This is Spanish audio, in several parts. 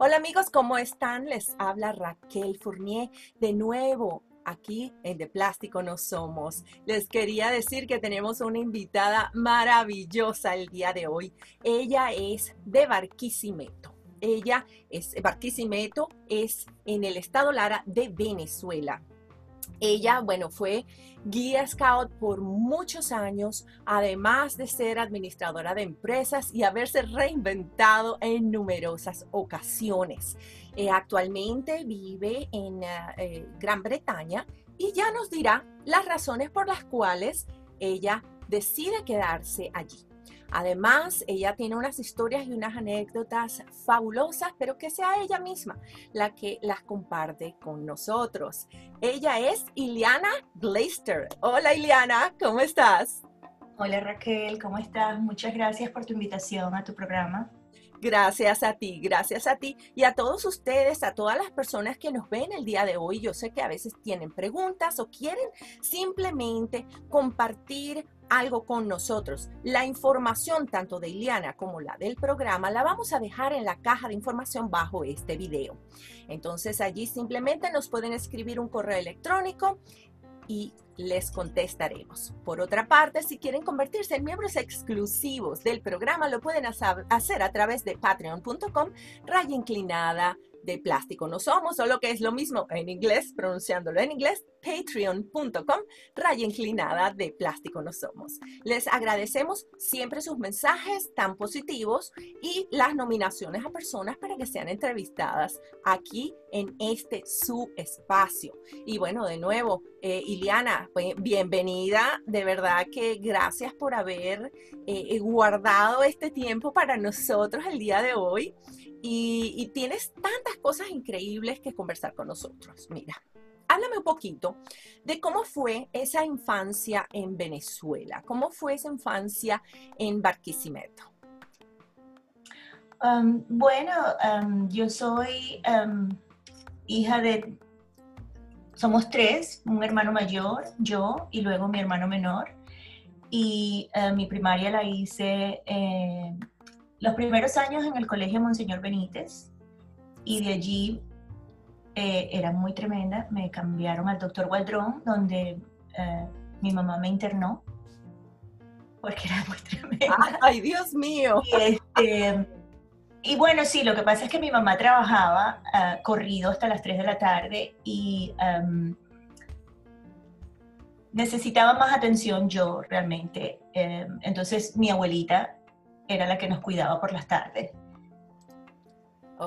Hola amigos, ¿cómo están? Les habla Raquel Fournier de nuevo aquí en De Plástico No Somos. Les quería decir que tenemos una invitada maravillosa el día de hoy. Ella es de Barquisimeto. Ella es Barquisimeto, es en el estado Lara de Venezuela. Ella, bueno, fue guía scout por muchos años, además de ser administradora de empresas y haberse reinventado en numerosas ocasiones. Eh, actualmente vive en ah, eh, Gran Bretaña y ya nos dirá las razones por las cuales ella decide quedarse allí. Además, ella tiene unas historias y unas anécdotas fabulosas, pero que sea ella misma la que las comparte con nosotros. Ella es Iliana Glaister. Hola Iliana, ¿cómo estás? Hola Raquel, ¿cómo estás? Muchas gracias por tu invitación a tu programa. Gracias a ti, gracias a ti y a todos ustedes, a todas las personas que nos ven el día de hoy. Yo sé que a veces tienen preguntas o quieren simplemente compartir algo con nosotros. La información tanto de Iliana como la del programa la vamos a dejar en la caja de información bajo este video. Entonces allí simplemente nos pueden escribir un correo electrónico y les contestaremos. Por otra parte, si quieren convertirse en miembros exclusivos del programa, lo pueden hacer a través de patreon.com, raya inclinada de plástico no somos, o lo que es lo mismo en inglés, pronunciándolo en inglés, patreon.com, raya inclinada de plástico no somos. Les agradecemos siempre sus mensajes tan positivos y las nominaciones a personas para que sean entrevistadas aquí en este su espacio. Y bueno, de nuevo, eh, Iliana, pues, bienvenida. De verdad que gracias por haber eh, guardado este tiempo para nosotros el día de hoy. Y tienes tantas cosas increíbles que conversar con nosotros. Mira, háblame un poquito de cómo fue esa infancia en Venezuela, cómo fue esa infancia en Barquisimeto. Um, bueno, um, yo soy um, hija de, somos tres, un hermano mayor, yo y luego mi hermano menor. Y uh, mi primaria la hice eh, los primeros años en el Colegio Monseñor Benítez y de allí eh, era muy tremenda. Me cambiaron al doctor Waldron, donde eh, mi mamá me internó, porque era muy tremenda. ¡Ay, Dios mío! Y, este, y bueno, sí, lo que pasa es que mi mamá trabajaba uh, corrido hasta las 3 de la tarde y um, necesitaba más atención yo realmente. Um, entonces mi abuelita era la que nos cuidaba por las tardes.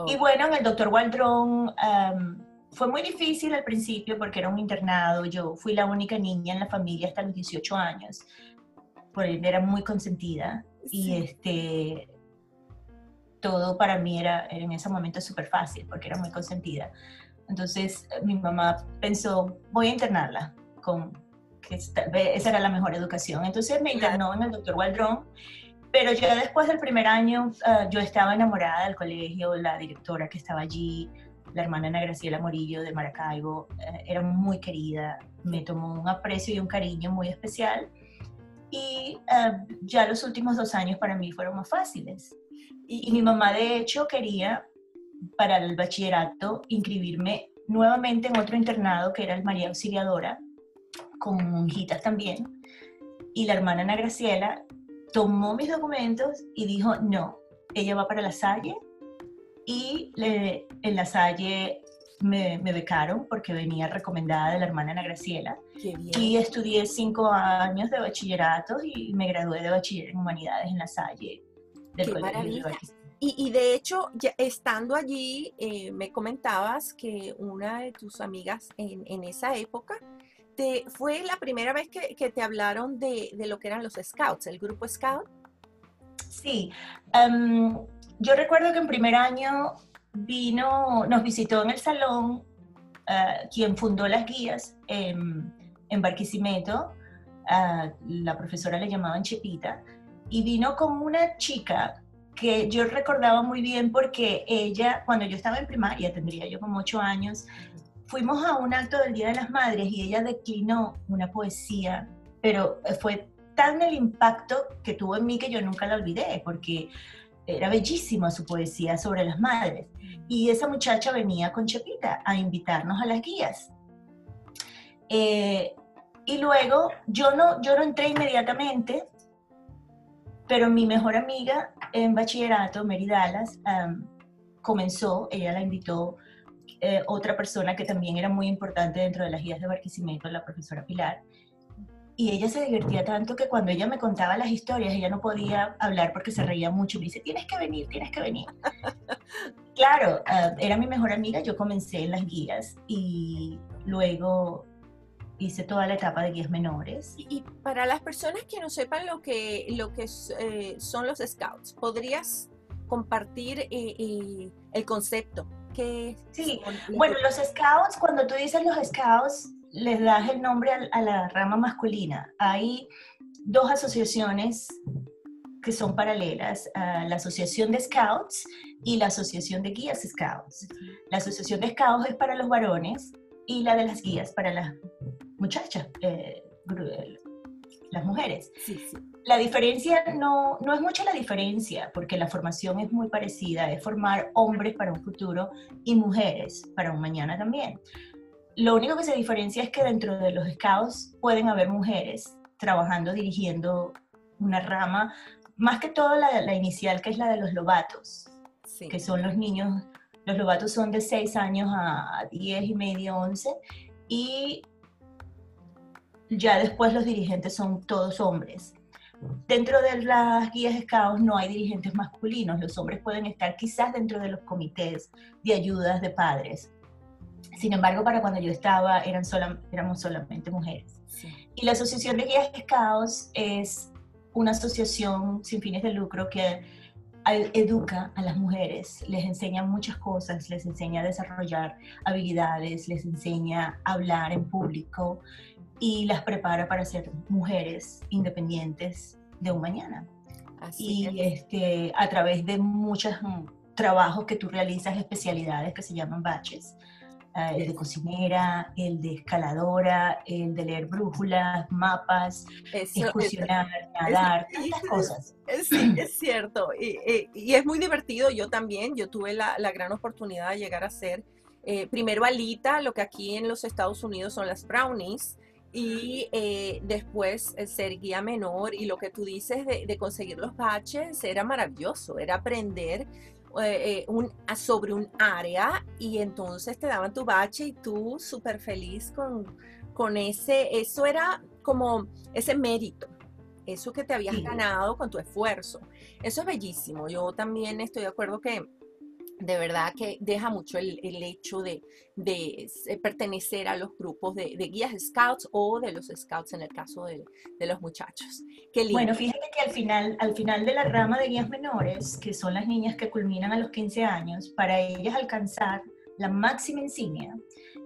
Y bueno, en el doctor Waldron fue muy difícil al principio porque era un internado. Yo fui la única niña en la familia hasta los 18 años. Por ende, era muy consentida. Y este, todo para mí era, en ese momento súper fácil porque era muy consentida. Entonces mi mamá pensó, voy a internarla, con que esa era la mejor educación. Entonces me internó en el doctor Waldron pero ya después del primer año, ah, yo estaba enamorada del colegio, la directora que estaba allí, la hermana Ana Graciela Morillo de Maracaibo, eh, era muy querida, me tomó un aprecio y un cariño muy especial. Y ah, ya los últimos dos años para mí fueron más fáciles. Y, y mi mamá, de hecho, quería para el bachillerato inscribirme nuevamente en otro internado que era el María Auxiliadora, con monjitas también. Y la hermana Ana Graciela tomó mis documentos y dijo, no, ella va para la Salle y le, en la Salle me, becaron porque venía recomendada de la hermana Ana Graciela. Y estudié cinco años de bachillerato y me gradué de bachiller en humanidades en la Salle del Colegio y, y, de hecho, ya estando allí, eh, me comentabas que una de tus amigas en, en esa época ¿Fue la primera vez que, te hablaron de, lo que eran los scouts, el grupo scout? Sí. Em, yo recuerdo que en primer año vino, nos visitó en el salón eh, quien fundó las guías en, Barquisimeto, eh, la profesora le llamaban Chepita, y vino con una chica que yo recordaba muy bien porque ella, cuando yo estaba en primaria, tendría yo como ocho años, fuimos a un acto del Día de las Madres y ella declinó una poesía, pero fue tan el impacto que tuvo en mí que yo nunca la olvidé, porque era bellísima su poesía sobre las madres. Y esa muchacha venía con Chepita a invitarnos a las guías. Eh, y luego yo no, yo no entré inmediatamente, pero mi mejor amiga en bachillerato, Mary Dallas, comenzó, ella la invitó eh, otra persona que también era muy importante dentro de las guías de Barquisimeto, la profesora Pilar, y ella se divertía tanto que cuando ella me contaba las historias, ella no podía hablar porque se reía mucho. Me dice, tienes que venir, tienes que venir. claro, ah, era mi mejor amiga, yo comencé en las guías y luego hice toda la etapa de guías menores. Y, para las personas que no sepan lo que, lo que eh, son los scouts, ¿podrías compartir eh, eh, el concepto? Que sí, bueno, los scouts, cuando tú dices los scouts, les das el nombre a, la rama masculina. Hay dos asociaciones que son paralelas, la Asociación de Scouts y la Asociación de Guías Scouts. La Asociación de Scouts es para los varones y la de las guías para las muchachas, eh, las mujeres. La diferencia no, no es mucha la diferencia, porque la formación es muy parecida, es formar hombres para un futuro y mujeres para un mañana también. Lo único que se diferencia es que dentro de los scouts pueden haber mujeres trabajando, dirigiendo una rama, más que todo la, inicial, que es la de los lobatos, que son los niños, los lobatos son de 6 años a 10 y medio, 11, y ya después los dirigentes son todos hombres. Dentro de las guías scouts no hay dirigentes masculinos, los hombres pueden estar quizás dentro de los comités de ayudas de padres, sin embargo, para cuando yo estaba, eran éramos solamente mujeres. Y la Asociación de Guías Scouts es una asociación sin fines de lucro que educa a las mujeres, les enseña muchas cosas, les enseña a desarrollar habilidades, les enseña a hablar en público y las prepara para ser mujeres independientes de un mañana. Así y este, a través de muchos mm, trabajos que tú realizas, especialidades que se llaman baches, Ah, el de cocinera, el de escaladora, el de leer brújulas, mapas, excursionar, nadar, tantas cosas. Sí, es cierto. Y, es muy divertido. Yo también, yo tuve la, gran oportunidad de llegar a ser eh, primero alita, lo que aquí en los Estados Unidos son las brownies, y eh, después eh, ser guía menor y lo que tú dices de, de, conseguir los baches era maravilloso, era aprender eh, eh, un, sobre un área y entonces te daban tu bache y tú súper feliz con, con ese, eso era como ese mérito, eso que te habías ganado con tu esfuerzo. Eso es bellísimo. Yo también estoy de acuerdo que de verdad que deja mucho el, hecho de, pertenecer a los grupos de, guías scouts o de los scouts en el caso de, los muchachos. Bueno, fíjate que al final, al final de la rama de guías menores, que son las niñas que culminan a los 15 años, para ellas alcanzar la máxima insignia,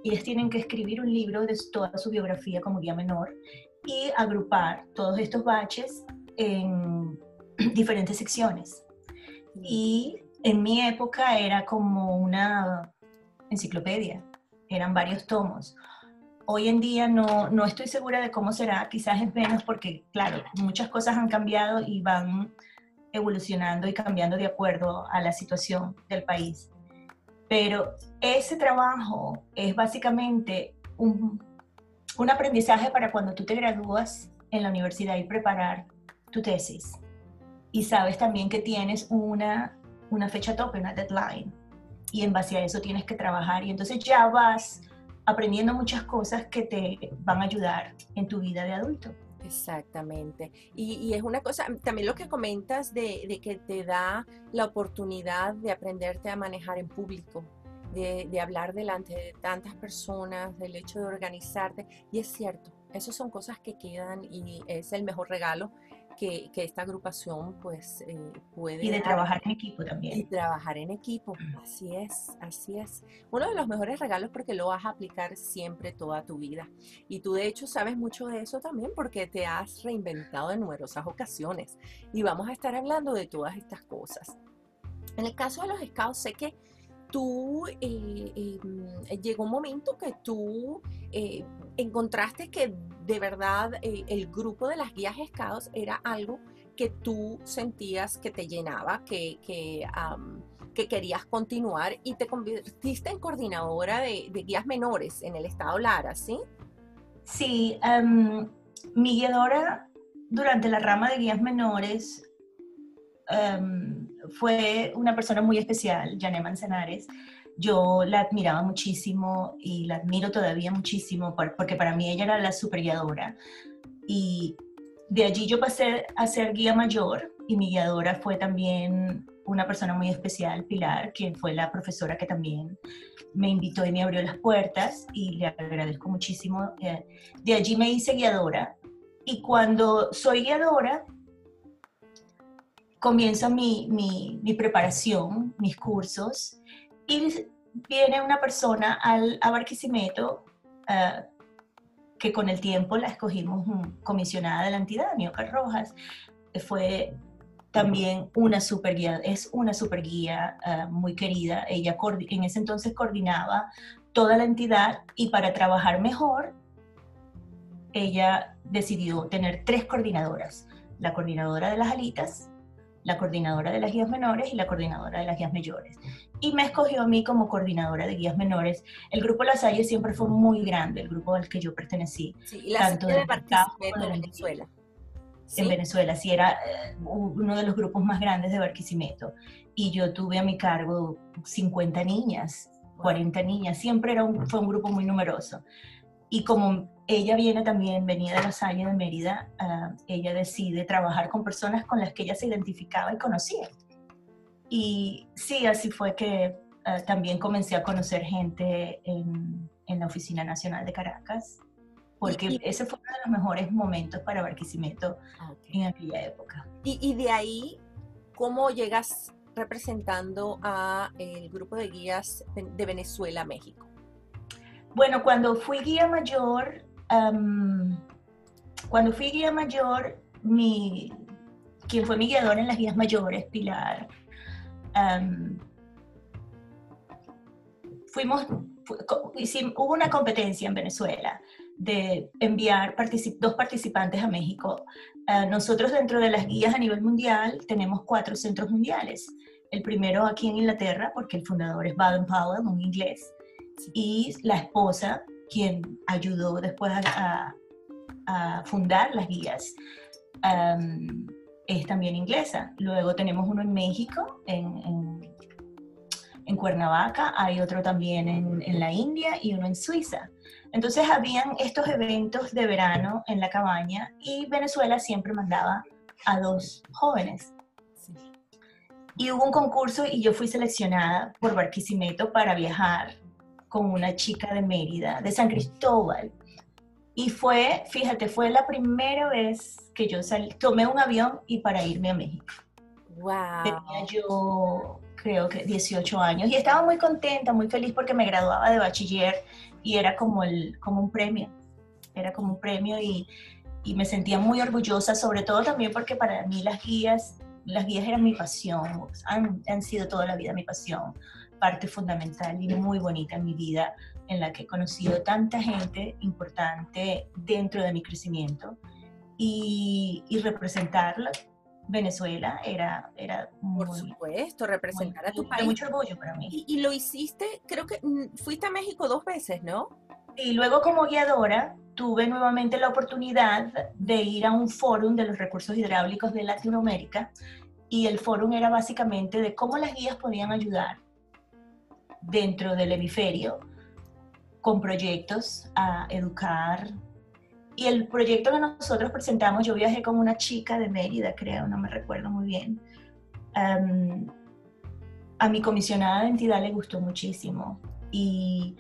ellas tienen que escribir un libro de toda su biografía como guía menor y agrupar todos estos baches en diferentes secciones. Y en mi época era como una enciclopedia, eran varios tomos. Hoy en día no, no estoy segura de cómo será, quizás es menos porque, claro, muchas cosas han cambiado y van evolucionando y cambiando de acuerdo a la situación del país. Pero ese trabajo es básicamente un, un aprendizaje para cuando tú te gradúas en la universidad y preparar tu tesis. Y sabes también que tienes una una fecha tope, una deadline. Y en base a eso tienes que trabajar y entonces ya vas aprendiendo muchas cosas que te van a ayudar en tu vida de adulto. Exactamente. Y, es una cosa, también lo que comentas de, que te da la oportunidad de aprenderte a manejar en público, de, de, hablar delante de tantas personas, del hecho de organizarte. Y es cierto, esas son cosas que quedan y es el mejor regalo que, esta agrupación pues eh, puede... Y de trabajar en equipo también. Y trabajar en equipo, así es, así es. Uno de los mejores regalos porque lo vas a aplicar siempre toda tu vida. Y tú de hecho sabes mucho de eso también porque te has reinventado en numerosas ocasiones. Y vamos a estar hablando de todas estas cosas. En el caso de los scouts, sé que tú eh, em, llegó un momento que tú eh, encontraste que de verdad eh, el grupo de las guías scouts era algo que tú sentías que te llenaba, que, que, que querías continuar y te convertiste en coordinadora de, guías menores en el estado Lara, ¿sí? Sí, em, mi guiadora durante la rama de guías menores em, fue una persona muy especial, Jané Manzanares. Yo la admiraba muchísimo y la admiro todavía muchísimo porque para mí ella era la super guiadora. Y de allí yo pasé a ser guía mayor y mi guiadora fue también una persona muy especial, Pilar, quien fue la profesora que también me invitó y me abrió las puertas y le agradezco muchísimo. Eh, de allí me hice guiadora y cuando soy guiadora, comienza mi, mi, preparación, mis cursos y viene una persona al, a Barquisimeto eh, que con el tiempo la escogimos comisionada de la entidad, Nioca Rojas, fue también una super guía, es una super guía eh, muy querida. Ella en ese entonces coordinaba toda la entidad y para trabajar mejor, ella decidió tener tres coordinadoras. La coordinadora de las alitas, la coordinadora de las guías menores y la coordinadora de las guías mayores. Y me escogió a mí como coordinadora de guías menores. El grupo La Salle siempre fue muy grande, el grupo al que yo pertenecí. Sí, y la tanto de, de Venezuela en Venezuela, sí era eh, uno de los grupos más grandes de Barquisimeto. Y yo tuve a mi cargo 50 niñas, 40 niñas, siempre era un, fue un grupo muy numeroso. Y como ella viene también, venía de la Salle de Mérida, ah, ella decide trabajar con personas con las que ella se identificaba y conocía. Y sí, así fue que ah, también comencé a conocer gente en, en la Oficina Nacional de Caracas, porque ese fue uno de los mejores momentos para Barquisimeto ah, en aquella época. Y, de ahí, ¿cómo llegas representando a el grupo de guías de Venezuela a México? Bueno, cuando fui guía mayor, cuando fui guía mayor, mi, quien fue mi guiador en las guías mayores, Pilar, fuimos, hubo una competencia en Venezuela de enviar dos participantes a México. Eh, nosotros dentro de las guías a nivel mundial tenemos cuatro centros mundiales. El primero aquí en Inglaterra, porque el fundador es Baden Powell, un inglés, y la esposa, quien ayudó después a, fundar las guías, em, es también inglesa. Luego tenemos uno en México, en, en, Cuernavaca, hay otro también en, en la India y uno en Suiza. Entonces habían estos eventos de verano en la cabaña y Venezuela siempre mandaba a dos jóvenes. Y hubo un concurso y yo fui seleccionada por Barquisimeto para viajar con una chica de Mérida, de San Cristóbal. Y fue, fíjate, fue la primera vez que yo salí, tomé un avión y para irme a México. Wow. Tenía yo creo que 18 años y estaba muy contenta, muy feliz porque me graduaba de bachiller y era como, el, como un premio, era como un premio y, y me sentía muy orgullosa, sobre todo también porque para mí las guías, las guías eran mi pasión, han, han sido toda la vida mi pasión, parte fundamental y muy bonita en mi vida, en la que he conocido tanta gente importante dentro de mi crecimiento y, y representarla Venezuela era, era Por supuesto, representar a tu país. mucho orgullo para mí. Y, lo hiciste, creo que mm, fuiste a México dos veces, ¿no? Y luego como guiadora tuve nuevamente la oportunidad de ir a un fórum de los recursos hidráulicos de Latinoamérica y el fórum era básicamente de cómo las guías podían ayudar dentro del hemisferio con proyectos a educar, y el proyecto que nosotros presentamos, yo viajé con una chica de Mérida, creo, no me recuerdo muy bien. a mi comisionada de entidad le gustó muchísimo y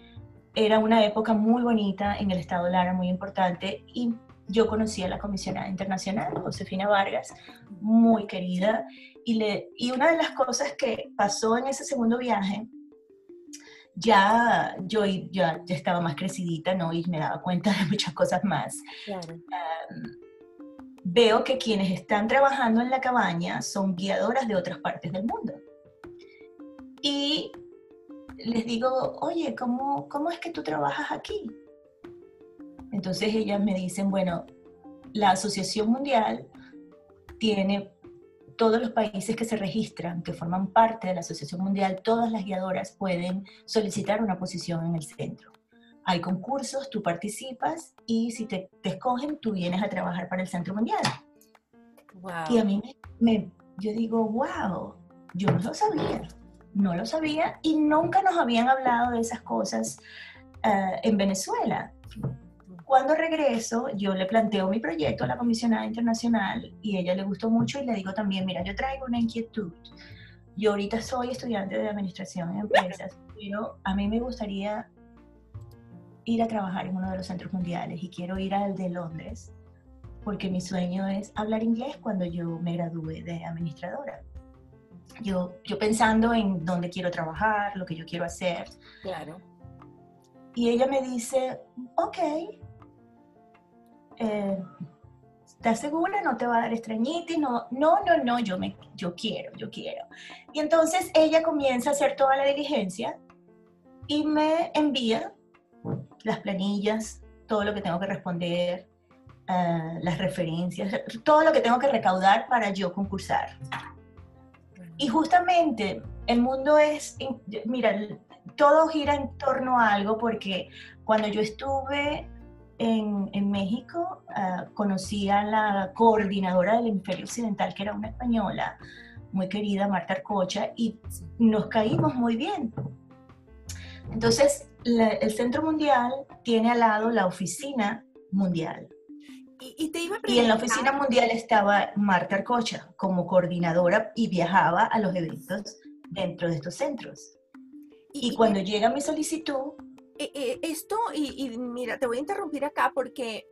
era una época muy bonita en el estado de Lara, muy importante y yo conocí a la comisionada internacional, Josefina Vargas, muy querida y, le, y una de las cosas que pasó en ese segundo viaje ya yo ya, ya, estaba más crecidita, ¿no? Y me daba cuenta de muchas cosas más. veo que quienes están trabajando en la cabaña son guiadoras de otras partes del mundo. Y les digo, oye, ¿cómo, cómo es que tú trabajas aquí? Entonces ellas me dicen, bueno, la Asociación Mundial tiene todos los países que se registran, que forman parte de la Asociación Mundial, todas las guiadoras pueden solicitar una posición en el centro. Hay concursos, tú participas y si te, escogen, tú vienes a trabajar para el Centro Mundial. Y a mí me, yo digo, wow, yo no lo sabía, no lo sabía y nunca nos habían hablado de esas cosas eh, en Venezuela. Cuando regreso, yo le planteo mi proyecto a la comisionada internacional y a ella le gustó mucho y le digo también, mira, yo traigo una inquietud. Yo ahorita soy estudiante de administración en empresas, pero a mí me gustaría ir a trabajar en uno de los centros mundiales y quiero ir al de Londres porque mi sueño es hablar inglés cuando yo me gradúe de administradora. Yo, yo pensando en dónde quiero trabajar, lo que yo quiero hacer. Claro. Y ella me dice, ok, eh, ¿estás segura? ¿No te va a dar estreñitis? No, no, no, no, yo, me, yo quiero, yo quiero. Y entonces ella comienza a hacer toda la diligencia y me envía las planillas, todo lo que tengo que responder, eh, las referencias, todo lo que tengo que recaudar para yo concursar. Y justamente el mundo es, mira, todo gira en torno a algo porque cuando yo estuve en, en México uh, conocí a la coordinadora del hemisferio occidental, que era una española muy querida, Marta Arcocha, y nos caímos muy bien. Entonces, el Centro Mundial tiene al lado la Oficina Mundial. Y, te iba y en la Oficina Mundial estaba Marta Arcocha como coordinadora y viajaba a los eventos dentro de estos centros. Y, y cuando llega mi solicitud, eh, eh, esto, y, mira, te voy a interrumpir acá porque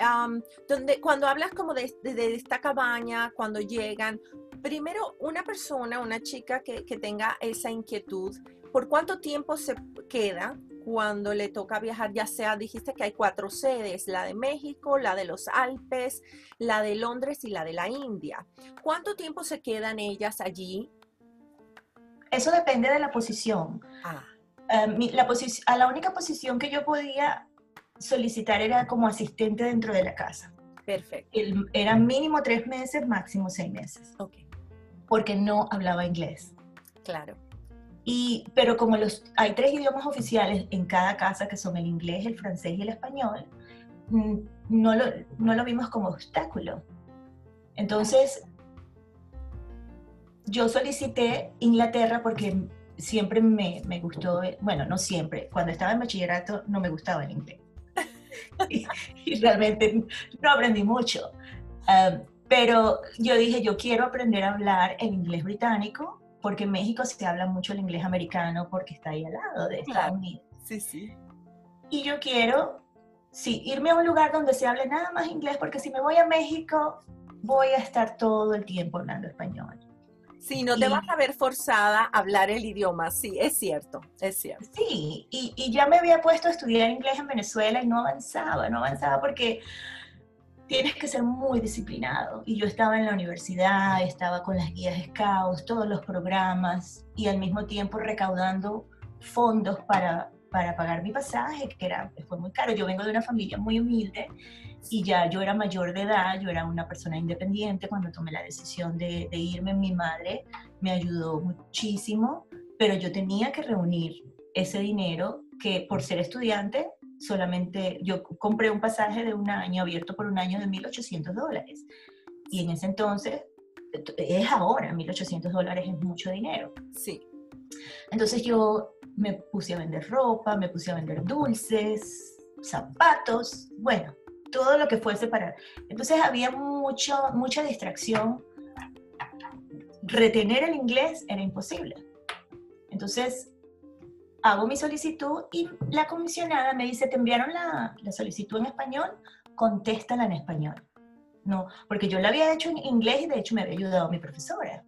donde, cuando hablas como de, esta cabaña, cuando llegan, primero una persona, una chica que, que tenga esa inquietud, ¿por cuánto tiempo se queda cuando le toca viajar, ya sea, dijiste que hay cuatro sedes, la de México, la de los Alpes, la de Londres y la de la India. ¿Cuánto tiempo se quedan ellas allí? Eso depende de la posición. Ah. Em, la a la única posición que yo podía solicitar era como asistente dentro de la casa. Perfecto. El, eran mínimo tres meses, máximo seis meses. Ok. Porque no hablaba inglés. Claro. Y, pero como los, hay tres idiomas oficiales en cada casa, que son el inglés, el francés y el español, no lo, no lo vimos como obstáculo. Entonces, yo solicité Inglaterra porque siempre me, me, gustó, bueno, no siempre, cuando estaba en bachillerato no me gustaba el inglés. y, realmente no aprendí mucho. Um, pero yo dije, yo quiero aprender a hablar el inglés británico, porque en México se habla mucho el inglés americano porque está ahí al lado de Estados Unidos. Sí, sí. Y yo quiero, sí, irme a un lugar donde se hable nada más inglés, porque si me voy a México, voy a estar todo el tiempo hablando español. Sí, no te vas a ver forzada a hablar el idioma, sí, es cierto, es cierto. Sí, y, y, ya me había puesto a estudiar inglés en Venezuela y no avanzaba, no avanzaba porque tienes que ser muy disciplinado. Y yo estaba en la universidad, estaba con las guías Scouts, todos los programas y al mismo tiempo recaudando fondos para, para pagar mi pasaje, que era, fue muy caro. Yo vengo de una familia muy humilde y ya yo era mayor de edad, yo era una persona independiente cuando tomé la decisión de, irme. Mi madre me ayudó muchísimo, pero yo tenía que reunir ese dinero que por ser estudiante solamente yo compré un pasaje de un año abierto por un año de 1.800 dólares. Y en ese entonces, es ahora, 1.800 dólares es mucho dinero. Sí. Entonces yo me puse a vender ropa, me puse a vender dulces, zapatos, bueno, todo lo que fuese para... Entonces había mucho, mucha distracción. Retener el inglés era imposible. Entonces hago mi solicitud y la comisionada me dice, ¿te enviaron la, la solicitud en español? Contéstala en español. No, porque yo la había hecho en inglés y de hecho me había ayudado mi profesora.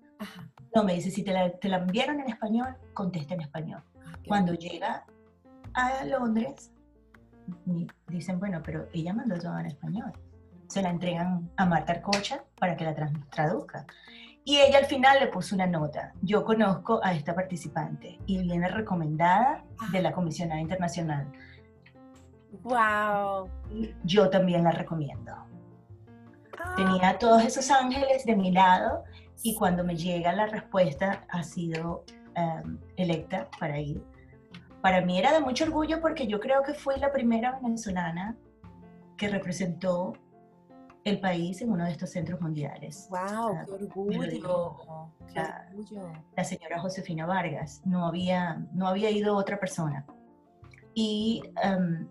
No, me dice, si te la, te la, enviaron en español, contesta en español. Ah, Cuando llega a Londres, dicen, bueno, pero ella mandó todo en español. Se la entregan a Marta Arcocha para que la traduzca. Y ella al final le puso una nota. Yo conozco a esta participante y viene recomendada de la comisionada internacional. ¡Wow! Yo también la recomiendo. Tenía todos esos ángeles de mi lado y cuando me llega la respuesta ha sido em, electa para ir. Para mí era de mucho orgullo porque yo creo que fui la primera venezolana que representó el país en uno de estos centros mundiales. ¡Wow! ¡Qué orgullo! ¡Qué la, La señora Josefina Vargas. No había, no había ido otra persona. Y em,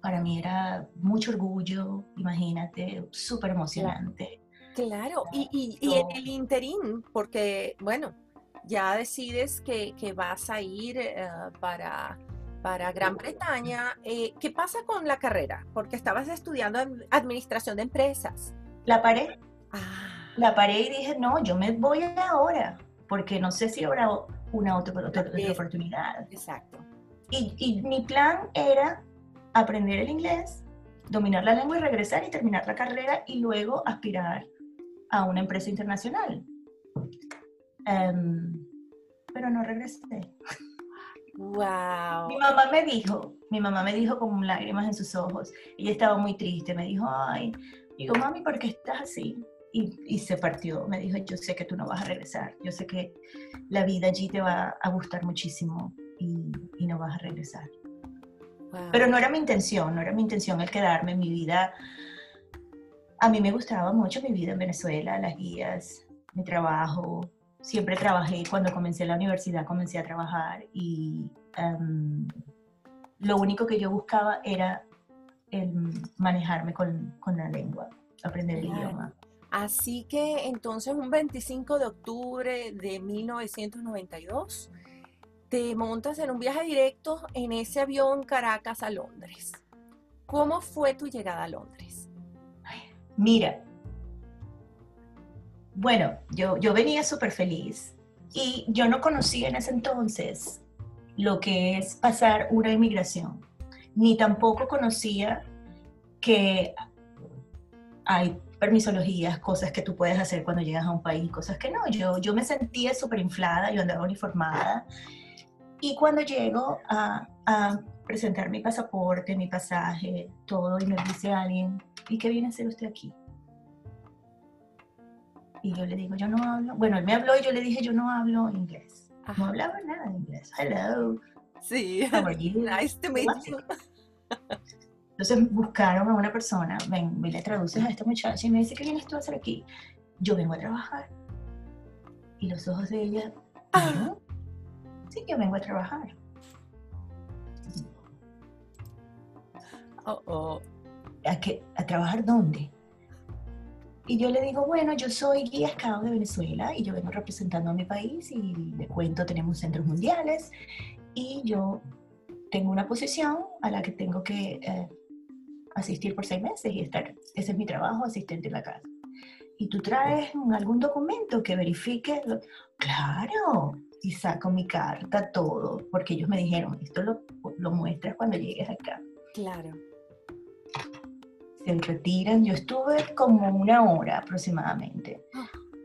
para mí era mucho orgullo, imagínate, súper emocionante. Claro, y, y, en el interín, porque, bueno, ya decides que, que vas a ir eh, para, para Gran Bretaña, eh, ¿qué pasa con la carrera? Porque estabas estudiando administración de empresas. La paré. Ah. La paré y dije, no, yo me voy ahora, porque no sé si habrá una otra, otra, otra oportunidad. Exacto. Y, y mi plan era aprender el inglés, dominar la lengua y regresar y terminar la carrera y luego aspirar a una empresa internacional. Em, pero no regresé. Wow. Mi mamá me dijo, mi mamá me dijo con lágrimas en sus ojos, ella estaba muy triste, me dijo, ay, digo, mami, ¿por qué estás así? Y, y, se partió, me dijo, yo sé que tú no vas a regresar, yo sé que la vida allí te va a gustar muchísimo y, y no vas a regresar. Pero no era mi intención, no era mi intención el quedarme mi vida. A mí me gustaba mucho mi vida en Venezuela, las guías, mi trabajo. Siempre trabajé, cuando comencé la universidad comencé a trabajar y em, lo único que yo buscaba era manejarme con, con, la lengua, aprender el idioma. Así que entonces un 25 de octubre de 1992 te montas en un viaje directo en ese avión Caracas a Londres. ¿Cómo fue tu llegada a Londres? Mira, bueno, yo, yo venía súper feliz y yo no conocía en ese entonces lo que es pasar una inmigración, ni tampoco conocía que hay permisologías, cosas que tú puedes hacer cuando llegas a un país, cosas que no. Yo, yo me sentía súper inflada, yo andaba uniformada y cuando llego a, presentar mi pasaporte, mi pasaje, todo, y me dice alguien, ¿y qué viene a hacer usted aquí? Y yo le digo, yo no hablo. Bueno, él me habló y yo le dije, yo no hablo inglés. No hablaba nada de inglés. Hello. Sí. Nice to meet you. Entonces buscaron a una persona, ven, me le traduces a esta muchacha y me dice, ¿qué vienes tú a hacer aquí? Yo vengo a trabajar. Y los ojos de ella, ah. Sí, yo vengo a trabajar. Oh, oh. ¿A, qué, ¿A trabajar dónde? Y yo le digo, bueno, yo soy guía scout de Venezuela y yo vengo representando a mi país y le cuento, tenemos centros mundiales y yo tengo una posición a la que tengo que eh, asistir por seis meses y estar, ese es mi trabajo, asistente en la casa. Y tú traes algún documento que verifique, claro, y saco mi carta, todo, porque ellos me dijeron, esto lo, lo muestras cuando llegues acá. Claro. Se retiran, yo estuve como una hora aproximadamente.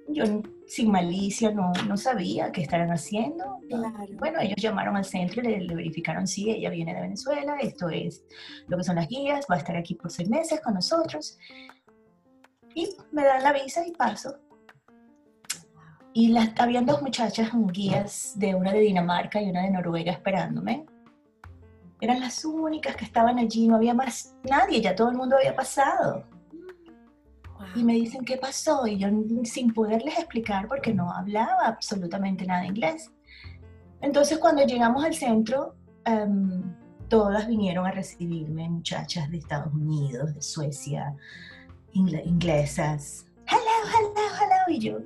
Yo sin malicia no, no sabía qué estaban haciendo. Claro. Bueno, ellos llamaron al centro y le, verificaron, sí, ella viene de Venezuela, esto es lo que son las guías, va a estar aquí por seis meses con nosotros. Y me dan la visa y paso. Y las, habían dos muchachas guías, de una de Dinamarca y una de Noruega esperándome. Eran las únicas que estaban allí, no había más nadie, ya todo el mundo había pasado. Y me dicen, ¿qué pasó? Y yo sin poderles explicar porque no hablaba absolutamente nada inglés. Entonces cuando llegamos al centro, em, todas vinieron a recibirme, muchachas de Estados Unidos, de Suecia, inglesas. Hello, hello, hello. Y yo,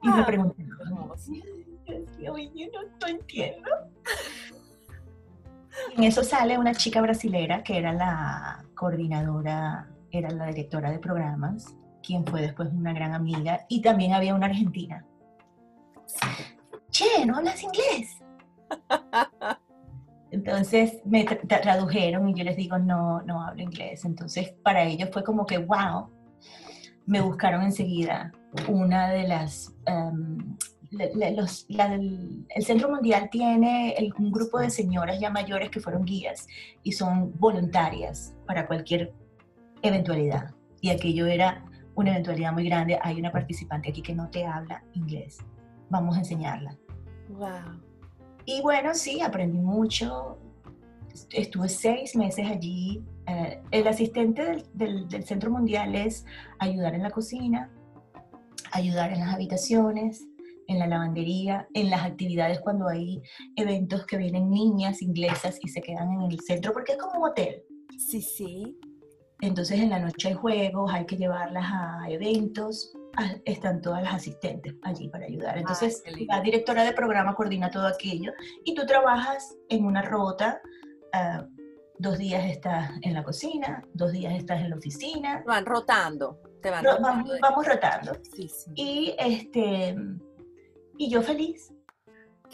y me ah. pregunté, yo no, entiendo. En eso sale una chica brasilera que era la coordinadora, era la directora de programas, quien fue después una gran amiga, y también había una argentina. Che, ¿no hablas inglés? Entonces me tradujeron y yo les digo, no, no hablo inglés. Entonces para ellos fue como que, wow, me buscaron enseguida una de las... Um, el Centro Mundial tiene un grupo de señoras ya mayores que fueron guías y son voluntarias para cualquier eventualidad. y aquello era una eventualidad muy grande. Hay una participante aquí que no te habla inglés. Vamos a enseñarla. Wow. Y bueno, sí, aprendí mucho. Estuve seis meses allí. Eh, el asistente del, del Centro Mundial es ayudar en la cocina, ayudar en las habitaciones, en la lavandería, en las actividades cuando hay eventos que vienen niñas inglesas y se quedan en el centro, porque es como un hotel. Sí, sí. Entonces en la noche hay juegos, hay que llevarlas a eventos, ah, están todas las asistentes allí para ayudar. Entonces la directora de programa coordina todo aquello y tú trabajas en una rota. Ah, dos días estás en la cocina, dos días estás en la oficina. Van rotando, te van rotando. Vamos, rotando. Sí, sí. Y este y yo feliz.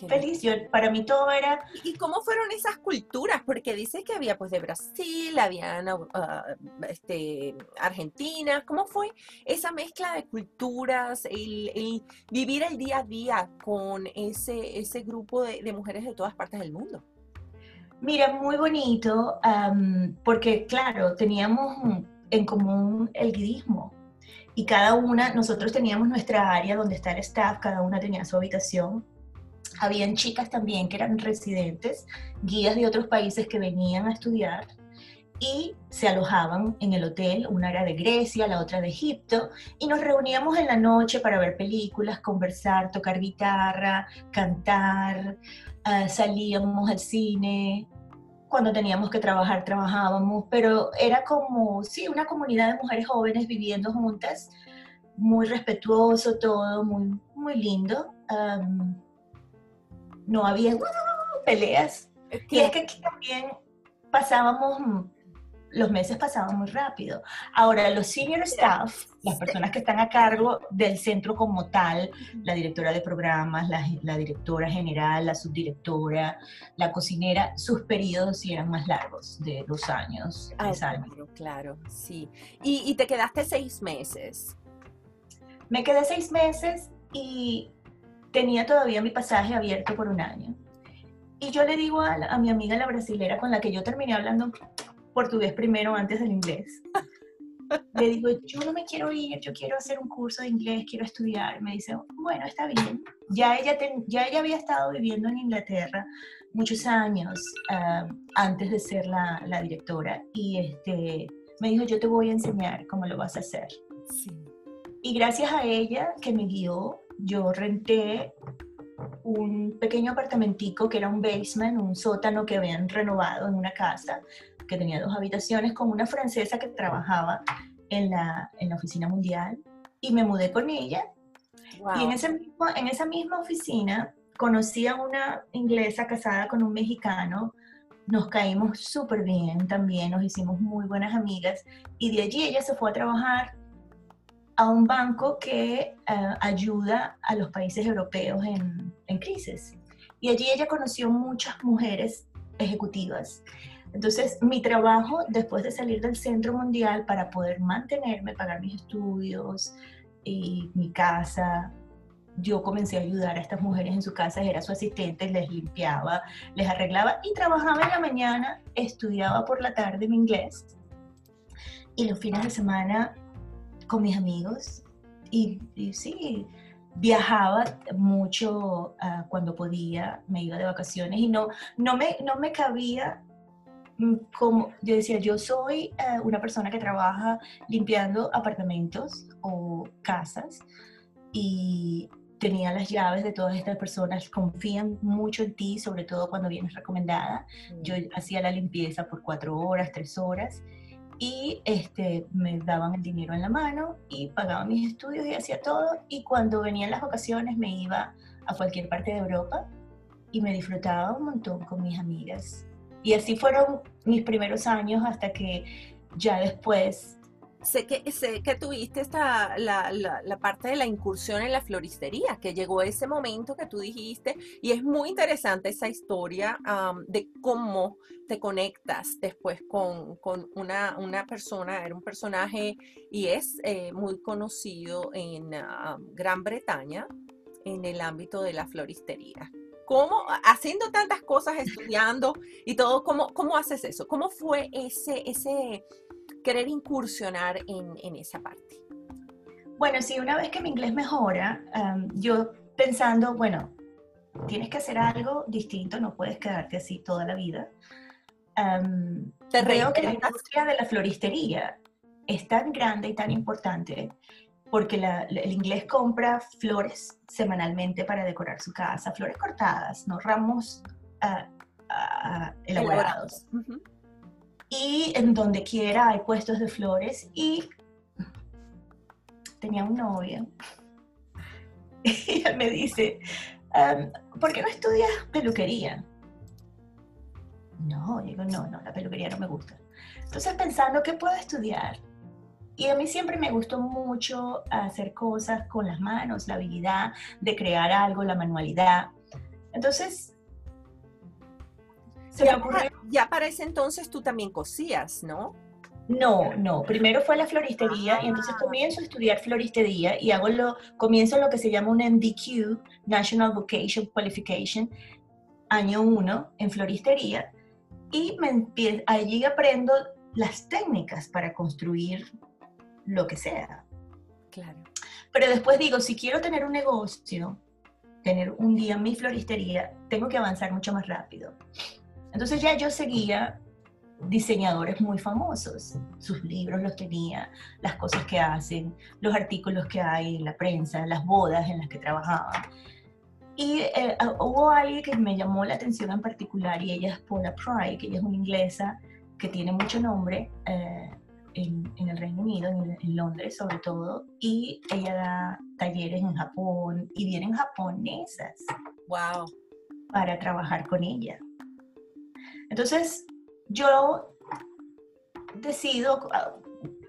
feliz, yo, para mí todo era... ¿Y cómo fueron esas culturas? Porque dice que había pues de Brasil, había uh, este, Argentina, ¿cómo fue esa mezcla de culturas, el, vivir el día a día con ese, ese grupo de, mujeres de todas partes del mundo? Mira, muy bonito, porque claro, teníamos en común el guidismo y cada una, nosotros teníamos nuestra área donde está el staff, cada una tenía su habitación. Habían chicas también que eran residentes, guías de otros países que venían a estudiar y se alojaban en el hotel, una era de Grecia, la otra de Egipto, y nos reuníamos en la noche para ver películas, conversar, tocar guitarra, cantar, ah, salíamos al cine, cuando teníamos que trabajar, trabajábamos, pero era como, sí, una comunidad de mujeres jóvenes viviendo juntas, muy respetuoso todo, muy, muy lindo. no había peleas. Y es que aquí también pasábamos los meses pasaban muy rápido. Ahora, los senior staff, las personas que están a cargo del centro como tal, la directora de programas, la, directora general, la subdirectora, la cocinera, sus periodos sí eran más largos, de dos años, ah, tres años. Claro, claro, sí. Y, y te quedaste seis meses. Me quedé seis meses y tenía todavía mi pasaje abierto por un año. Y yo le digo a, a, mi amiga la brasilera con la que yo terminé hablando portugués primero antes del inglés. Le digo, yo no me quiero ir, yo quiero hacer un curso de inglés, quiero estudiar. Me dice, bueno, está bien. Ya ella, ya ella había estado viviendo en Inglaterra muchos años ah, antes de ser la, la, directora y este, me dijo, yo te voy a enseñar cómo lo vas a hacer. Sí. Y gracias a ella que me guió, yo renté un pequeño apartamentico que era un basement, un sótano que habían renovado en una casa que tenía dos habitaciones, con una francesa que trabajaba en la, en la oficina mundial y me mudé con ella. Y en, ese mismo, en esa misma oficina conocí a una inglesa casada con un mexicano. Nos caímos súper bien también, nos hicimos muy buenas amigas y de allí ella se fue a trabajar a un banco que eh, ayuda a los países europeos en, en crisis. Y allí ella conoció muchas mujeres ejecutivas entonces, mi trabajo después de salir del Centro Mundial para poder mantenerme, pagar mis estudios y mi casa, yo comencé a ayudar a estas mujeres en su casa, era su asistente, les limpiaba, les arreglaba y trabajaba en la mañana, estudiaba por la tarde mi inglés. Y los fines de semana con mis amigos. Y, sí, viajaba mucho ah, cuando podía, me iba de vacaciones y no, no, me, no me cabía como yo decía, yo soy eh, una persona que trabaja limpiando apartamentos o casas y tenía las llaves de todas estas personas, confían mucho en ti, sobre todo cuando vienes recomendada. Yo mm. hacía la limpieza por cuatro horas, tres horas y este, me daban el dinero en la mano y pagaba mis estudios y hacía todo. Y cuando venían las vacaciones me iba a cualquier parte de Europa y me disfrutaba un montón con mis amigas y así fueron mis primeros años hasta que ya después... Sé que, sé que tuviste esta, la, la, parte de la incursión en la floristería, que llegó ese momento que tú dijiste, y es muy interesante esa historia de cómo te conectas después con, con una, una, persona, era un personaje y es eh, muy conocido en Gran Bretaña en el ámbito de la floristería. ¿Cómo, haciendo tantas cosas, estudiando y todo, cómo, cómo haces eso? ¿Cómo fue ese, ese querer incursionar en, esa parte? Bueno, sí, una vez que mi inglés mejora, yo pensando, bueno, tienes que hacer algo distinto, no puedes quedarte así toda la vida. Te veo que la industria de la floristería es tan grande y tan importante porque el inglés compra flores semanalmente para decorar su casa, flores cortadas, no ramos ah, ah, elaborados. Y en donde quiera hay puestos de flores y tenía un novio y él me dice, ¿por qué no estudias peluquería? No, digo, no, no, la peluquería no me gusta. Entonces pensando, ¿qué puedo estudiar? Y a mí siempre me gustó mucho hacer cosas con las manos, la habilidad de crear algo, la manualidad. Entonces, se ya, me ocurrió... Ya para ese entonces tú también cosías, ¿no? No, no. Primero fue la floristería y entonces ah. comienzo a estudiar floristería y hago lo, comienzo lo que se llama un NDQ, National Vocation Qualification, año uno en floristería y me allí aprendo las técnicas para construir lo que sea. Claro. Pero después digo, si quiero tener un negocio, tener un día en mi floristería, tengo que avanzar mucho más rápido. Entonces ya yo seguía diseñadores muy famosos. Sus libros los tenía, las cosas que hacen, los artículos que hay en la prensa, las bodas en las que trabajaban. Y eh, hubo alguien que me llamó la atención en particular y ella es Paula Pry, que ella es una inglesa que tiene mucho nombre. Eh, en, el Reino Unido, en, Londres sobre todo, y ella da talleres en Japón y vienen japonesas. ¡Wow! Para trabajar con ella. Entonces, yo decido, ah,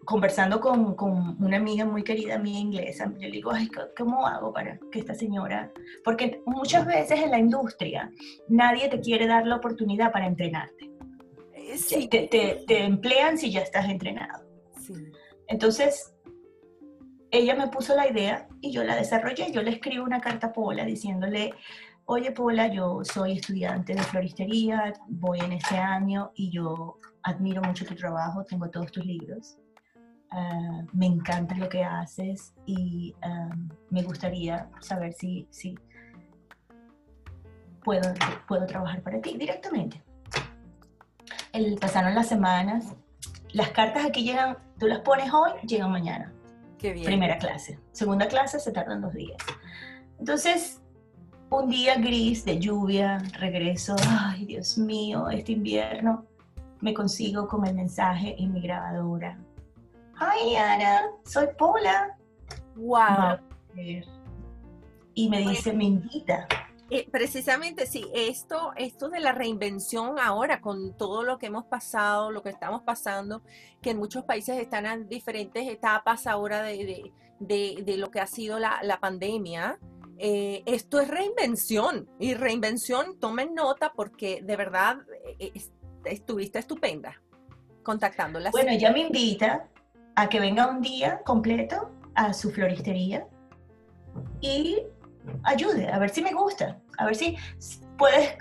conversando con, con, una amiga muy querida mía inglesa, yo le digo, Ay, ¿cómo hago para que esta señora? Porque muchas veces en la industria nadie te quiere dar la oportunidad para entrenarte sí. te, te, emplean si ya estás entrenado. Entonces, ella me puso la idea y yo la desarrollé. Yo le escribo una carta a Paula diciéndole, oye Paula, yo soy estudiante de floristería, voy en este año y yo admiro mucho tu trabajo, tengo todos tus libros. Ah, me encanta lo que haces y ah, me gustaría saber si, si puedo, puedo trabajar para ti directamente pasaron las semanas, las cartas aquí llegan, tú las pones hoy, llegan mañana. Qué bien. Primera clase. Segunda clase se tardan dos días. Entonces, un día gris de lluvia, regreso, ay Dios mío, este invierno, me consigo con el mensaje en mi grabadora. Ay Ana, soy Paula. Wow. y me dice, me invita. Eh, precisamente, sí, esto, esto de la reinvención ahora, con todo lo que hemos pasado, lo que estamos pasando, que en muchos países están en diferentes etapas ahora de, lo que ha sido la, pandemia, eh, esto es reinvención. Y reinvención, tomen nota porque de verdad eh, estuviste estupenda contactándola. Bueno, ella me invita a que venga un día completo a su floristería y ayude, a ver si me gusta, a ver si puedes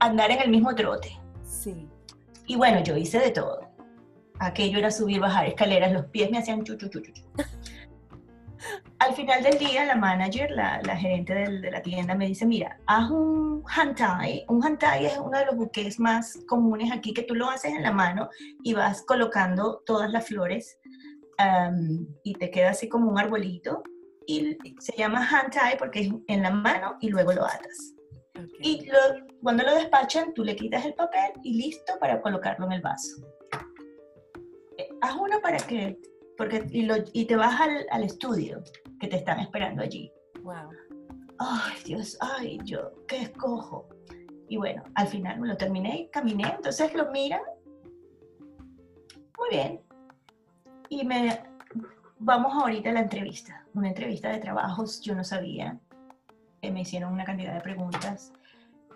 andar en el mismo trote. Sí. Y bueno, yo hice de todo. Aquello era subir, bajar escaleras, los pies me hacían chu, chu, chu, chu. Al final del día, la manager, la, la gerente de la tienda, me dice, mira, haz un hantai. Un hantai es uno de los buques más comunes aquí, que tú lo haces en la mano y vas colocando todas las flores y te queda así como un arbolito y se llama hand tie porque es en la mano y luego lo atas. Y cuando lo despachan, tú le quitas el papel y listo para colocarlo en el vaso. Eh, haz uno para que, porque, y, lo, y te vas al, al, estudio que te están esperando allí. Wow. Ay, Dios, ay, yo, ¿qué escojo? Y bueno, al final me lo terminé y caminé, entonces lo miran. Muy bien. Y me, vamos ahorita a la entrevista una entrevista de trabajos, yo no sabía. Eh, me hicieron una cantidad de preguntas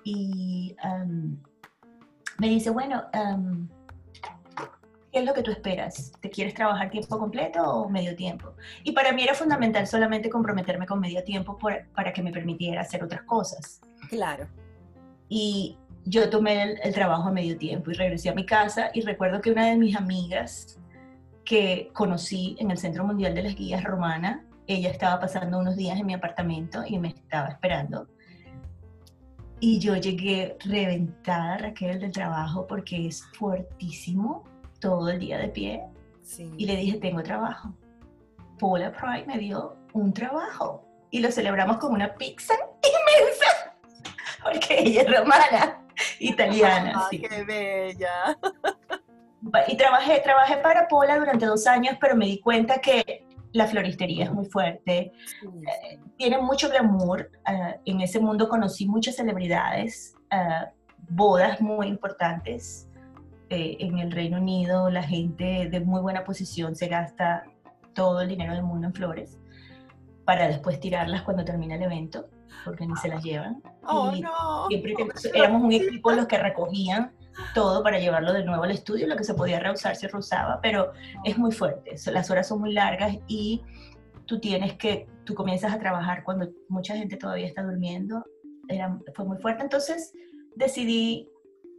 y me dice, bueno, ¿qué es lo que tú esperas? ¿Te quieres trabajar tiempo completo o medio tiempo? Y para mí era fundamental solamente comprometerme con medio tiempo para que me permitiera hacer otras cosas. Claro. Y yo tomé el, el, trabajo a medio tiempo y regresé a mi casa y recuerdo que una de mis amigas que conocí en el Centro Mundial de las Guías Romana. Ella estaba pasando unos días en mi apartamento y me estaba esperando. Y yo llegué reventada, Raquel, del trabajo porque es fuertísimo todo el día de pie. Y le dije, tengo trabajo. Paula Pride me dio un trabajo. Y lo celebramos con una pizza inmensa. Porque ella es romana, italiana. ¡Qué bella! Y trabajé, trabajé para Paula durante dos años, pero me di cuenta que la floristería es muy fuerte, eh, tiene mucho glamour. Eh, en ese mundo conocí muchas celebridades, eh, bodas muy importantes. en el Reino Unido la gente de muy buena posición se gasta todo el dinero del mundo en flores para después tirarlas cuando termina el evento, porque ni se las llevan. Oh, no. Siempre éramos un equipo los que recogían todo para llevarlo de nuevo al estudio, lo que se podía reusar se reusaba, pero es muy fuerte, las horas son muy largas y tú tienes que, tú comienzas a trabajar cuando mucha gente todavía está durmiendo, Era, fue muy fuerte, entonces decidí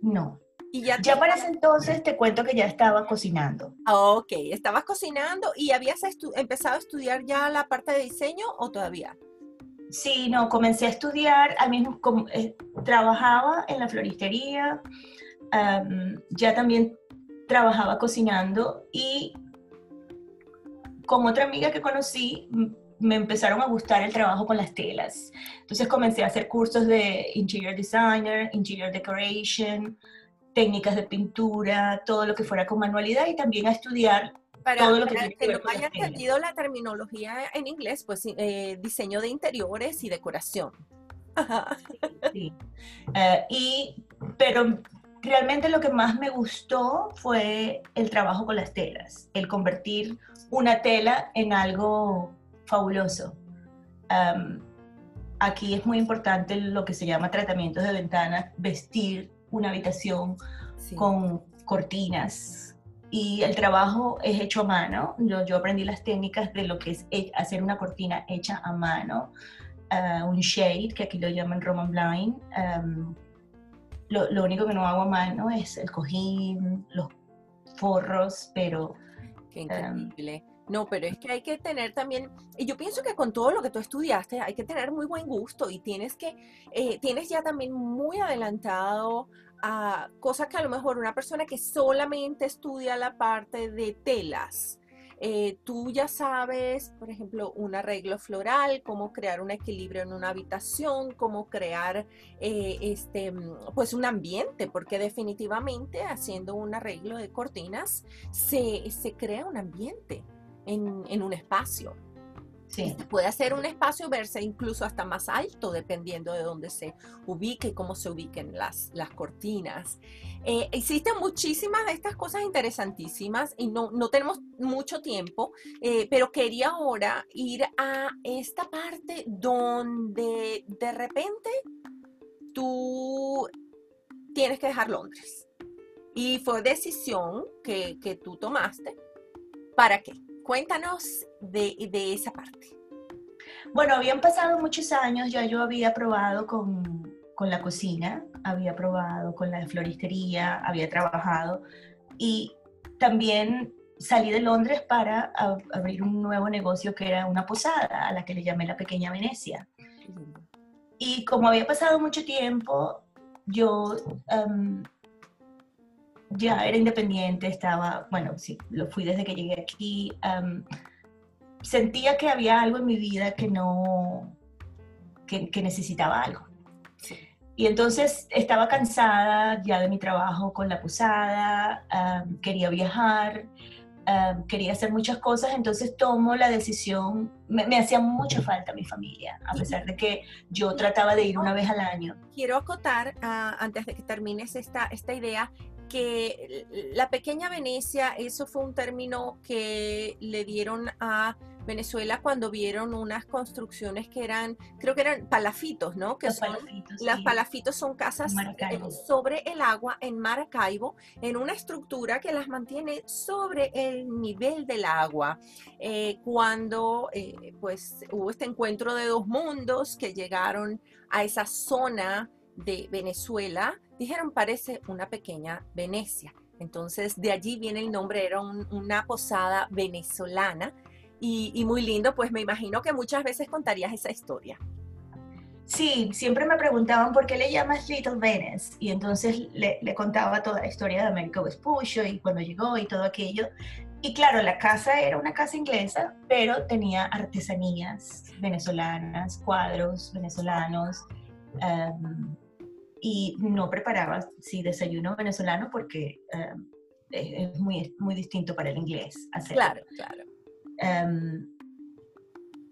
no. Y ya, ya para ese entonces te cuento que ya estaba cocinando. Ok, estabas cocinando y habías empezado a estudiar ya la parte de diseño o todavía? Sí, no, comencé a estudiar, al mismo, eh, trabajaba en la floristería, ya también trabajaba cocinando y con otra amiga que conocí me empezaron a gustar el trabajo con las telas. Entonces comencé a hacer cursos de interior designer, interior decoration, técnicas de pintura, todo lo que fuera con manualidad y también a estudiar para, todo lo que, que no haya entendido la terminología en inglés, pues eh, diseño de interiores y decoración. Sí, eh, y, pero realmente lo que más me gustó fue el trabajo con las telas, el convertir una tela en algo fabuloso. aquí es muy importante lo que se llama tratamientos de ventana, vestir una habitación con cortinas. Y el trabajo es hecho a mano. Yo, yo, aprendí las técnicas de lo que es hacer una cortina hecha a mano, ah, un shade, que aquí lo llaman Roman Blind lo, lo, único que no hago a mano es el cojín, los forros, pero... Qué increíble. no, pero es que hay que tener también, y yo pienso que con todo lo que tú estudiaste hay que tener muy buen gusto y tienes que, eh, tienes ya también muy adelantado a cosas que a lo mejor una persona que solamente estudia la parte de telas, eh, tú ya sabes, por ejemplo, un arreglo floral, cómo crear un equilibrio en una habitación, cómo crear eh, este, mm, pues un ambiente, porque definitivamente haciendo un arreglo de cortinas se, crea un ambiente en un espacio. Puede hacer un espacio verse incluso hasta más alto dependiendo de dónde se ubique y cómo se ubiquen las, las cortinas. Eh, existen muchísimas de estas cosas interesantísimas y no, no tenemos mucho tiempo, eh, pero quería ahora ir a esta parte donde de repente tú tienes que dejar Londres. Y fue decisión que, que tú tomaste. ¿Para qué? Cuéntanos de, esa parte. Bueno, habían pasado muchos años, ya yo había probado con, la cocina, había probado con la floristería, había trabajado y también salí de Londres para abrir un nuevo negocio que era una posada, a la que le llamé la Pequeña Venecia. Y como había pasado mucho tiempo, yo em, ya era independiente, estaba, bueno, sí, lo fui desde que llegué aquí. sentía que había algo en mi vida que no, que, necesitaba algo. Y entonces estaba cansada ya de mi trabajo con la posada, quería viajar, quería hacer muchas cosas, entonces tomo la decisión, me, hacía mucha falta mi familia, a pesar de que yo trataba de ir una vez al año. Quiero acotar, ah, antes de que termines esta, esta idea, que la pequeña Venecia, eso fue un término que le dieron a Venezuela cuando vieron unas construcciones que eran, creo que eran palafitos, ¿no? Que los son, palafitos, las palafitos son casas eh, sobre el agua en Maracaibo, en una estructura que las mantiene sobre el nivel del agua. Eh, cuando eh, pues hubo este encuentro de dos mundos que llegaron a esa zona de Venezuela, dijeron parece una pequeña Venecia. Entonces, de allí viene el nombre, era una posada venezolana y, muy lindo, pues me imagino que muchas veces contarías esa historia. Sí, siempre me preguntaban por qué le llamas Little Venice y entonces le, contaba toda la historia de Américo Vespuccio y cuando llegó y todo aquello. Y claro, la casa era una casa inglesa, pero tenía artesanías venezolanas, cuadros venezolanos, em, y no preparaba, sí, desayuno venezolano porque em, es muy, muy distinto para el inglés. Claro, claro. Em,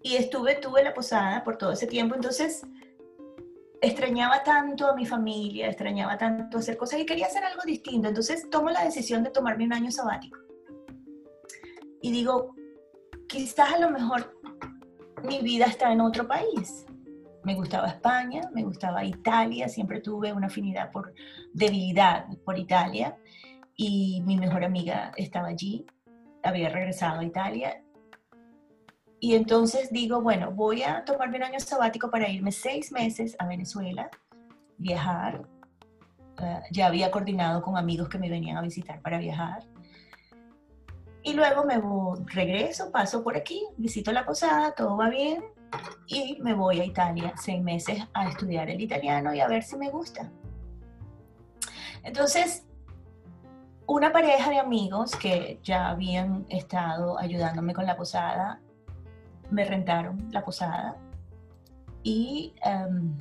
y estuve, tuve la posada por todo ese tiempo, entonces extrañaba tanto a mi familia, extrañaba tanto hacer cosas y quería hacer algo distinto. Entonces tomo la decisión de tomarme un año sabático. Y digo, quizás a lo mejor mi vida está en otro país. Me gustaba España, me gustaba Italia, siempre tuve una afinidad por debilidad por Italia y mi mejor amiga estaba allí, había regresado a Italia y entonces digo, bueno, voy a tomarme un año sabático para irme seis meses a Venezuela, viajar. Eh, ya había coordinado con amigos que me venían a visitar para viajar. Y luego me regreso, paso por aquí, visito la posada, todo va bien. Y me voy a Italia seis meses a estudiar el italiano y a ver si me gusta. Entonces, una pareja de amigos que ya habían estado ayudándome con la posada me rentaron la posada y em,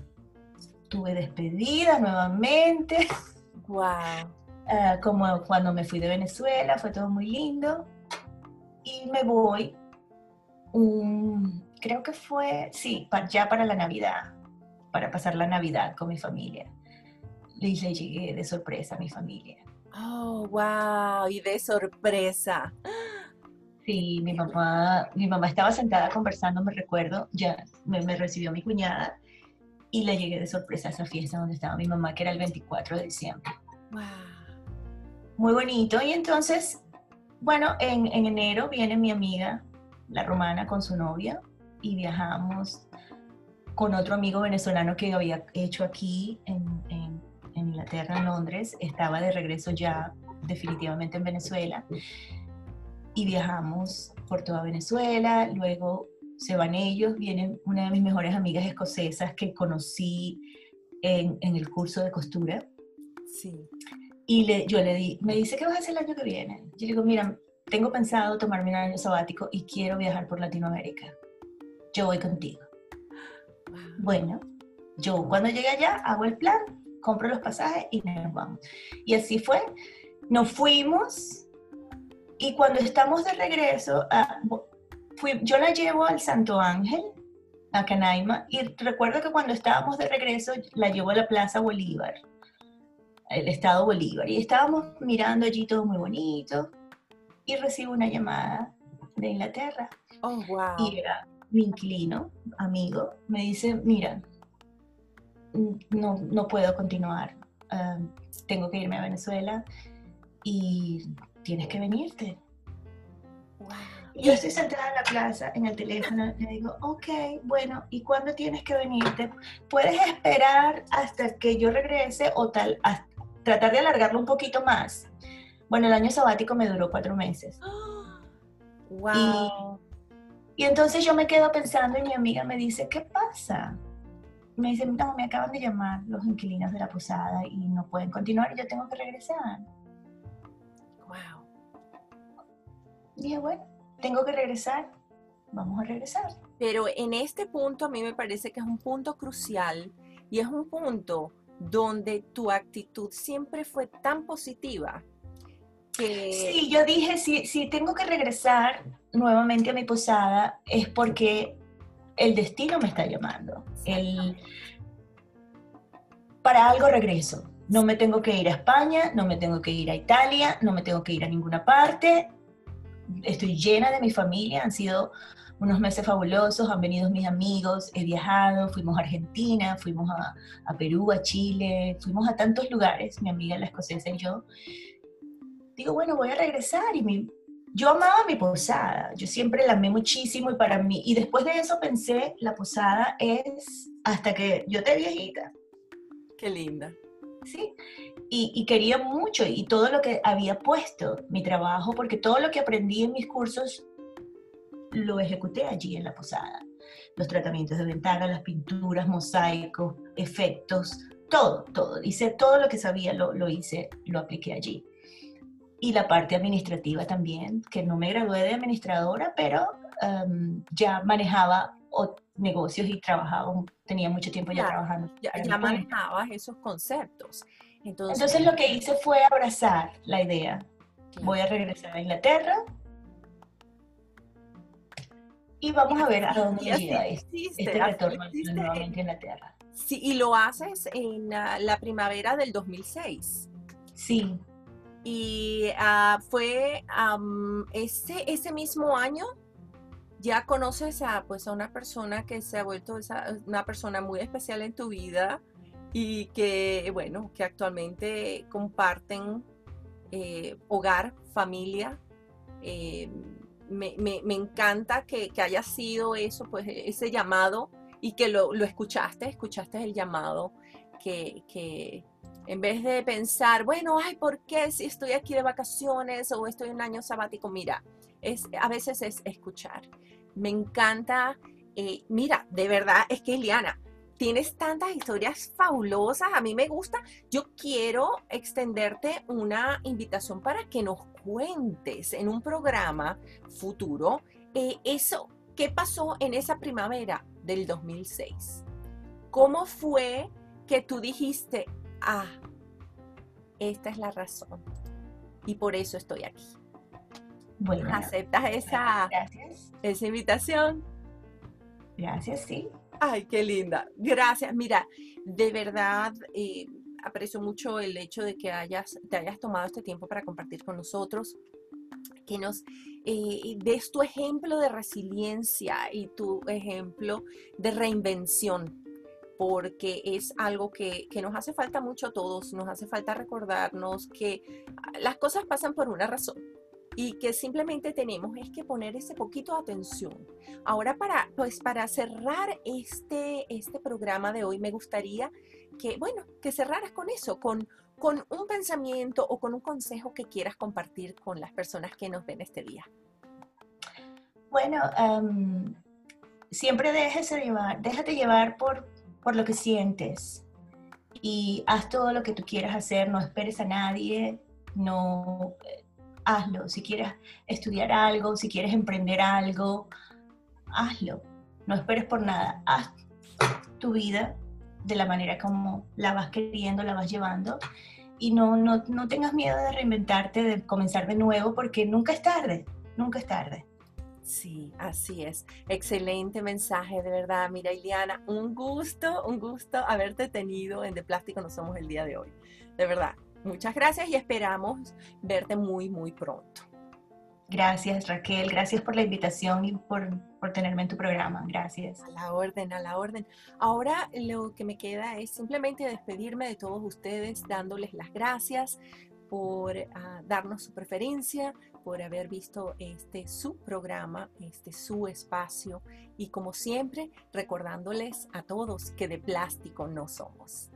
tuve despedida nuevamente. Wow. Eh, como cuando me fui de Venezuela, fue todo muy lindo. Y me voy, creo que fue, sí, ya para la Navidad, para pasar la Navidad con mi familia. Y le llegué de sorpresa a mi familia. Oh, wow, y de sorpresa. Sí, mi mamá, mi mamá estaba sentada conversando, me recuerdo, ya me, recibió mi cuñada y le llegué de sorpresa a esa fiesta donde estaba mi mamá, que era el 24 de diciembre. Wow. Muy bonito. Y entonces, bueno, en, enero viene mi amiga, la romana, con su novia y viajamos con otro amigo venezolano que había hecho aquí en, en Inglaterra, en Londres. Estaba de regreso ya definitivamente en Venezuela y viajamos por toda Venezuela, luego se van ellos, viene una de mis mejores amigas escocesas que conocí en, en el curso de costura. Sí. Y le, yo le di, me dice, ¿qué vas a hacer el año que viene? Yo le digo, mira, tengo pensado tomarme un año sabático y quiero viajar por Latinoamérica. Yo voy contigo. Bueno, yo cuando llegue allá hago el plan, compro los pasajes y nos vamos. Y así fue. Nos fuimos y cuando estamos de regreso, ah, fui, yo la llevo al Santo Ángel, a Canaima, y recuerdo que cuando estábamos de regreso, la llevo a la Plaza Bolívar, el Estado Bolívar, y estábamos mirando allí todo muy bonito, y recibo una llamada de Inglaterra. Oh, wow. Y era mi inquilino, amigo, me dice, mira, no, no puedo continuar, ah, tengo que irme a Venezuela y tienes que venirte. Y yo estoy sentada en la plaza, en el teléfono, le digo, ok, bueno, ¿y cuándo tienes que venirte? ¿Puedes esperar hasta que yo regrese o tal, tratar de alargarlo un poquito más? Bueno, el año sabático me duró cuatro meses. Wow. Y, entonces yo me quedo pensando y mi amiga me dice, ¿qué pasa? Me dice, no, me acaban de llamar los inquilinos de la posada y no pueden continuar y yo tengo que regresar. dije, bueno, tengo que regresar, vamos a regresar. Pero en este punto a mí me parece que es un punto crucial y es un punto donde tu actitud siempre fue tan positiva que... Sí, yo dije, si, tengo que regresar nuevamente a mi posada es porque el destino me está llamando. El, para algo regreso. No me tengo que ir a España, no me tengo que ir a Italia, no me tengo que ir a ninguna parte estoy llena de mi familia, han sido unos meses fabulosos, han venido mis amigos, he viajado, fuimos a Argentina, fuimos a, Perú, a Chile, fuimos a tantos lugares, mi amiga la escocesa y yo. Digo, bueno, voy a regresar y mi, yo amaba mi posada, yo siempre la amé muchísimo y para mí, y después de eso pensé, la posada es hasta que yo te viejita. Qué linda. ¿sí? Y, quería mucho y todo lo que había puesto, mi trabajo, porque todo lo que aprendí en mis cursos lo ejecuté allí en la posada. Los tratamientos de ventana, las pinturas, mosaicos, efectos, todo, todo. Hice todo lo que sabía, lo, lo hice, lo apliqué allí. Y la parte administrativa también, que no me gradué de administradora, pero em, ya manejaba negocios y trabajaba, tenía mucho tiempo ya, trabajando. Ya, ya manejabas esos conceptos. Entonces, Entonces, lo que hice fue abrazar la idea. Voy a regresar a Inglaterra y vamos a ver a dónde llega este, este retorno nuevamente a Inglaterra. Sí, y lo haces en la primavera del 2006. Sí. Y uh, fue ese, ese mismo año ya conoces a, pues, a una persona que se ha vuelto una persona muy especial en tu vida y que, bueno, que actualmente comparten eh, hogar, familia. Eh, me, encanta que, haya sido eso, pues ese llamado y que lo, escuchaste, escuchaste el llamado que, que, en vez de pensar, bueno, ay, ¿por qué si estoy aquí de vacaciones o estoy un año sabático? Mira, es, a veces es escuchar. Me encanta, eh, mira, de verdad, es que Eliana, tienes tantas historias fabulosas, a mí me gusta. Yo quiero extenderte una invitación para que nos cuentes en un programa futuro eh, eso, ¿qué pasó en esa primavera del 2006? ¿Cómo fue que tú dijiste, ah, esta es la razón y por eso estoy aquí? Bueno, ¿Aceptas esa, esa invitación? Gracias, sí. Ay, qué linda. Gracias. Mira, de verdad eh, aprecio mucho el hecho de que hayas, te hayas tomado este tiempo para compartir con nosotros, que nos eh, des tu ejemplo de resiliencia y tu ejemplo de reinvención porque es algo que, que, nos hace falta mucho a todos, nos hace falta recordarnos que las cosas pasan por una razón y que simplemente tenemos es que poner ese poquito de atención. Ahora para, pues para cerrar este, este programa de hoy, me gustaría que, bueno, que cerraras con eso, con, con un pensamiento o con un consejo que quieras compartir con las personas que nos ven este día. Bueno, em, siempre déjese llevar, déjate llevar por, por lo que sientes y haz todo lo que tú quieras hacer, no esperes a nadie, no hazlo. Si quieres estudiar algo, si quieres emprender algo, hazlo. No esperes por nada. Haz tu vida de la manera como la vas queriendo, la vas llevando. Y no, no, no tengas miedo de reinventarte, de comenzar de nuevo, porque nunca es tarde, nunca es tarde. Sí, así es. Excelente mensaje, de verdad. Mira, Iliana, un gusto, un gusto haberte tenido en De Plástico No Somos el día de hoy. De verdad, Muchas gracias y esperamos verte muy, muy pronto. Gracias Raquel, gracias por la invitación y por, tenerme en tu programa. Gracias. A la orden, a la orden. Ahora lo que me queda es simplemente despedirme de todos ustedes dándoles las gracias por ah, darnos su preferencia, por haber visto este su programa, este su espacio y como siempre recordándoles a todos que de plástico no somos.